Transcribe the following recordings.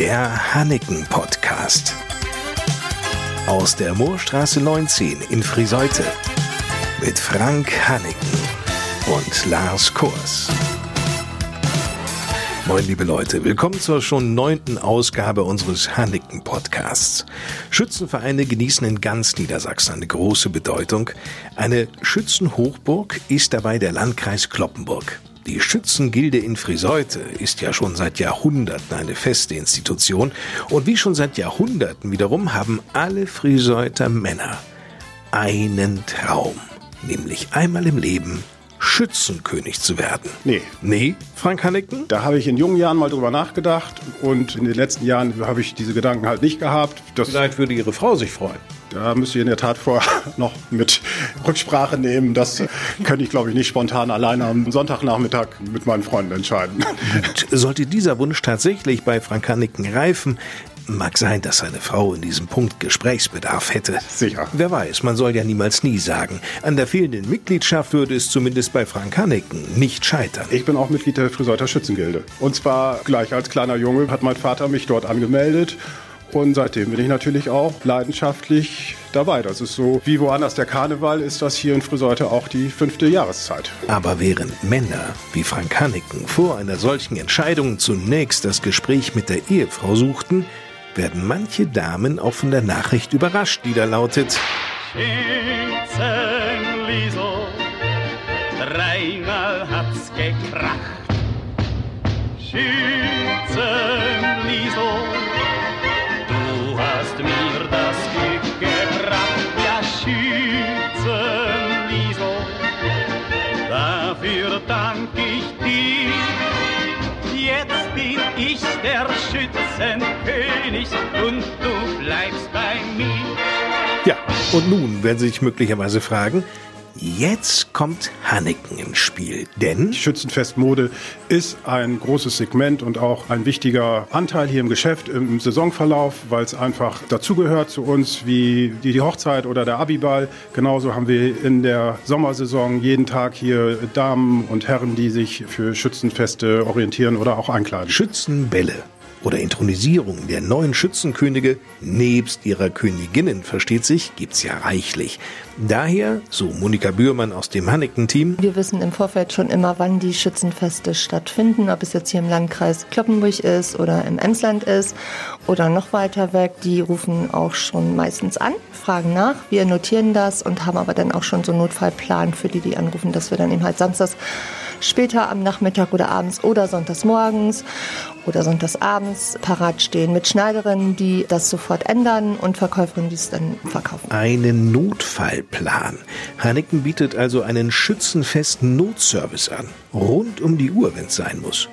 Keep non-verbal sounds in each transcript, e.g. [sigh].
Der Hanneken Podcast. Aus der Moorstraße 19 in Friseute. Mit Frank Hanneken und Lars Kurs. Moin, liebe Leute. Willkommen zur schon neunten Ausgabe unseres Hanneken Podcasts. Schützenvereine genießen in ganz Niedersachsen eine große Bedeutung. Eine Schützenhochburg ist dabei der Landkreis Kloppenburg. Die Schützengilde in Friseute ist ja schon seit Jahrhunderten eine feste Institution. Und wie schon seit Jahrhunderten wiederum haben alle Friseuter Männer einen Traum, nämlich einmal im Leben Schützenkönig zu werden. Nee. Nee, Frank Hanneken? Da habe ich in jungen Jahren mal drüber nachgedacht und in den letzten Jahren habe ich diese Gedanken halt nicht gehabt. Das Vielleicht würde Ihre Frau sich freuen. Da müsst ihr in der Tat vorher [laughs] noch mit Rücksprache nehmen. Das könnte ich, glaube ich, nicht spontan alleine am Sonntagnachmittag mit meinen Freunden entscheiden. Gut. Sollte dieser Wunsch tatsächlich bei Frank Hanniken reifen, Mag sein, dass seine Frau in diesem Punkt Gesprächsbedarf hätte. Sicher. Wer weiß, man soll ja niemals nie sagen. An der fehlenden Mitgliedschaft würde es zumindest bei Frank Hanniken nicht scheitern. Ich bin auch Mitglied der Friseuter Schützengilde. Und zwar gleich als kleiner Junge hat mein Vater mich dort angemeldet. Und seitdem bin ich natürlich auch leidenschaftlich dabei. Das ist so wie woanders der Karneval, ist das hier in Friseute auch die fünfte Jahreszeit. Aber während Männer wie Frank Hanniken vor einer solchen Entscheidung zunächst das Gespräch mit der Ehefrau suchten, werden manche Damen auch von der Nachricht überrascht, die da lautet: Schützenliesel, dreimal hat's gekracht. Schützenliesel, du hast mir das Glück gebracht. Ja, Schützenliesel, dafür dank ich dir. Jetzt bin ich der Schützenkönig und du bleibst bei mir. Ja, und nun werden Sie sich möglicherweise fragen, Jetzt kommt Hanneken ins Spiel, denn Schützenfestmode ist ein großes Segment und auch ein wichtiger Anteil hier im Geschäft im Saisonverlauf, weil es einfach dazugehört zu uns wie die Hochzeit oder der Abiball. Genauso haben wir in der Sommersaison jeden Tag hier Damen und Herren, die sich für Schützenfeste orientieren oder auch einkleiden. Schützenbälle oder Intronisierung der neuen Schützenkönige nebst ihrer Königinnen, versteht sich, gibt's ja reichlich. Daher, so Monika Bührmann aus dem Hanneken-Team, wir wissen im Vorfeld schon immer, wann die Schützenfeste stattfinden, ob es jetzt hier im Landkreis Kloppenburg ist oder im Emsland ist oder noch weiter weg. Die rufen auch schon meistens an, fragen nach, wir notieren das und haben aber dann auch schon so einen Notfallplan für die, die anrufen, dass wir dann eben halt samstags später am Nachmittag oder abends oder sonntags morgens oder sonntags abends parat stehen mit Schneiderinnen, die das sofort ändern und Verkäuferinnen, die es dann verkaufen. Einen Notfallplan. Hanneken bietet also einen schützenfesten Notservice an. Rund um die Uhr, wenn es sein muss.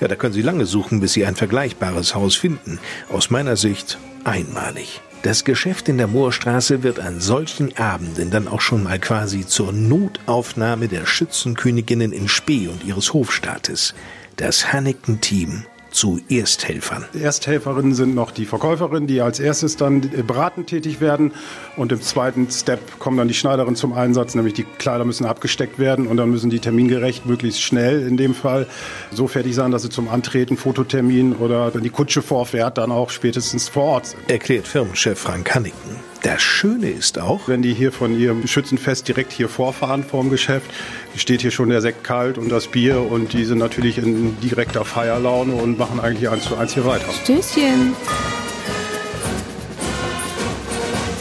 Ja, da können Sie lange suchen, bis Sie ein vergleichbares Haus finden. Aus meiner Sicht einmalig. Das Geschäft in der Moorstraße wird an solchen Abenden dann auch schon mal quasi zur Notaufnahme der Schützenköniginnen in Spee und ihres Hofstaates. Das Hanneken-Team zu Ersthelfern. Ersthelferinnen sind noch die Verkäuferinnen, die als erstes dann beratend tätig werden. Und im zweiten Step kommen dann die Schneiderinnen zum Einsatz, nämlich die Kleider müssen abgesteckt werden und dann müssen die termingerecht, möglichst schnell in dem Fall, so fertig sein, dass sie zum Antreten, Fototermin oder wenn die Kutsche vorfährt, dann auch spätestens vor Ort sind. Erklärt Firmenchef Frank Hanniken. Das Schöne ist auch, wenn die hier von ihrem Schützenfest direkt hier vorfahren vorm Geschäft, steht hier schon der Sekt kalt und das Bier und die sind natürlich in direkter Feierlaune und machen eigentlich eins zu eins hier weiter. Stößchen.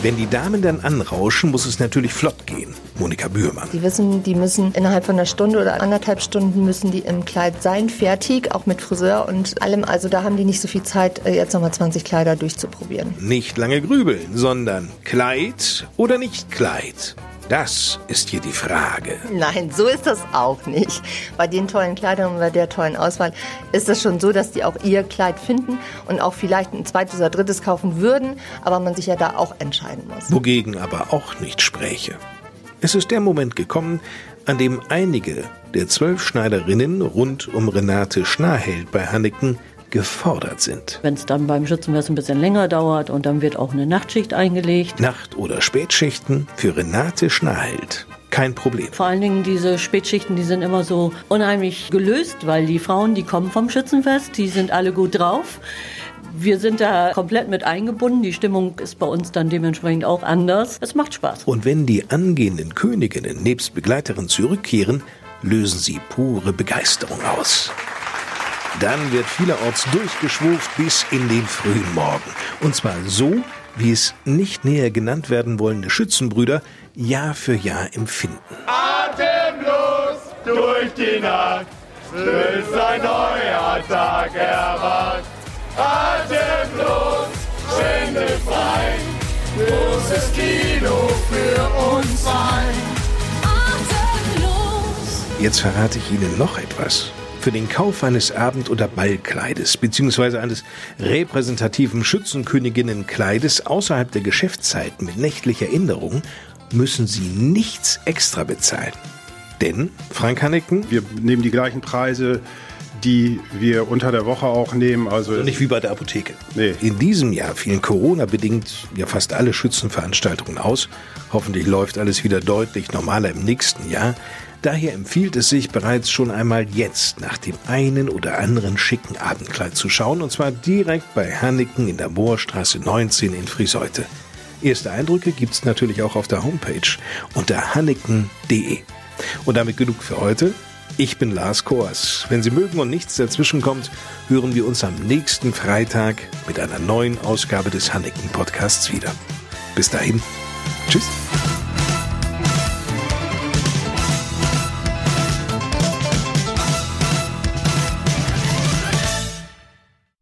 Wenn die Damen dann anrauschen, muss es natürlich flott gehen. Monika Bührmann. Die wissen, die müssen innerhalb von einer Stunde oder anderthalb Stunden müssen die im Kleid sein, fertig, auch mit Friseur und allem. Also da haben die nicht so viel Zeit, äh, jetzt nochmal 20 Kleider durchzuprobieren. Nicht lange grübeln, sondern Kleid oder nicht Kleid. Das ist hier die Frage. Nein, so ist das auch nicht. Bei den tollen Kleidern und bei der tollen Auswahl ist es schon so, dass die auch ihr Kleid finden und auch vielleicht ein zweites oder drittes kaufen würden, aber man sich ja da auch entscheiden muss. Wogegen aber auch nicht spräche. Es ist der Moment gekommen, an dem einige der zwölf Schneiderinnen rund um Renate Schnarheld bei Hanneken gefordert sind. Wenn es dann beim Schützenfest ein bisschen länger dauert und dann wird auch eine Nachtschicht eingelegt. Nacht- oder Spätschichten für Renate Schnarheld. Kein Problem. Vor allen Dingen diese Spätschichten, die sind immer so unheimlich gelöst, weil die Frauen, die kommen vom Schützenfest, die sind alle gut drauf. Wir sind da komplett mit eingebunden. Die Stimmung ist bei uns dann dementsprechend auch anders. Es macht Spaß. Und wenn die angehenden Königinnen nebst Begleiterin zurückkehren, lösen sie pure Begeisterung aus. Dann wird vielerorts durchgeschwurft bis in den frühen Morgen. Und zwar so, wie es nicht näher genannt werden wollende Schützenbrüder Jahr für Jahr empfinden. Atemlos durch die Nacht, bis ein neuer Tag erwacht. Atemlos, frei, großes Kino für uns ein. Atemlos. Jetzt verrate ich Ihnen noch etwas. Für den Kauf eines Abend- oder Ballkleides bzw. eines repräsentativen Schützenköniginnenkleides außerhalb der Geschäftszeit mit nächtlicher Änderung müssen Sie nichts extra bezahlen. Denn, Frank Hanneken? Wir nehmen die gleichen Preise, die wir unter der Woche auch nehmen. Also, also nicht wie bei der Apotheke. Nee. In diesem Jahr fielen Corona-bedingt ja fast alle Schützenveranstaltungen aus. Hoffentlich läuft alles wieder deutlich normaler im nächsten Jahr. Daher empfiehlt es sich bereits schon einmal jetzt nach dem einen oder anderen schicken Abendkleid zu schauen, und zwar direkt bei Hanneken in der Moorstraße 19 in Friseute. Erste Eindrücke gibt's natürlich auch auf der Homepage unter hanneken.de. Und damit genug für heute. Ich bin Lars Koers. Wenn Sie mögen und nichts dazwischen kommt, hören wir uns am nächsten Freitag mit einer neuen Ausgabe des Hanneken Podcasts wieder. Bis dahin. Tschüss.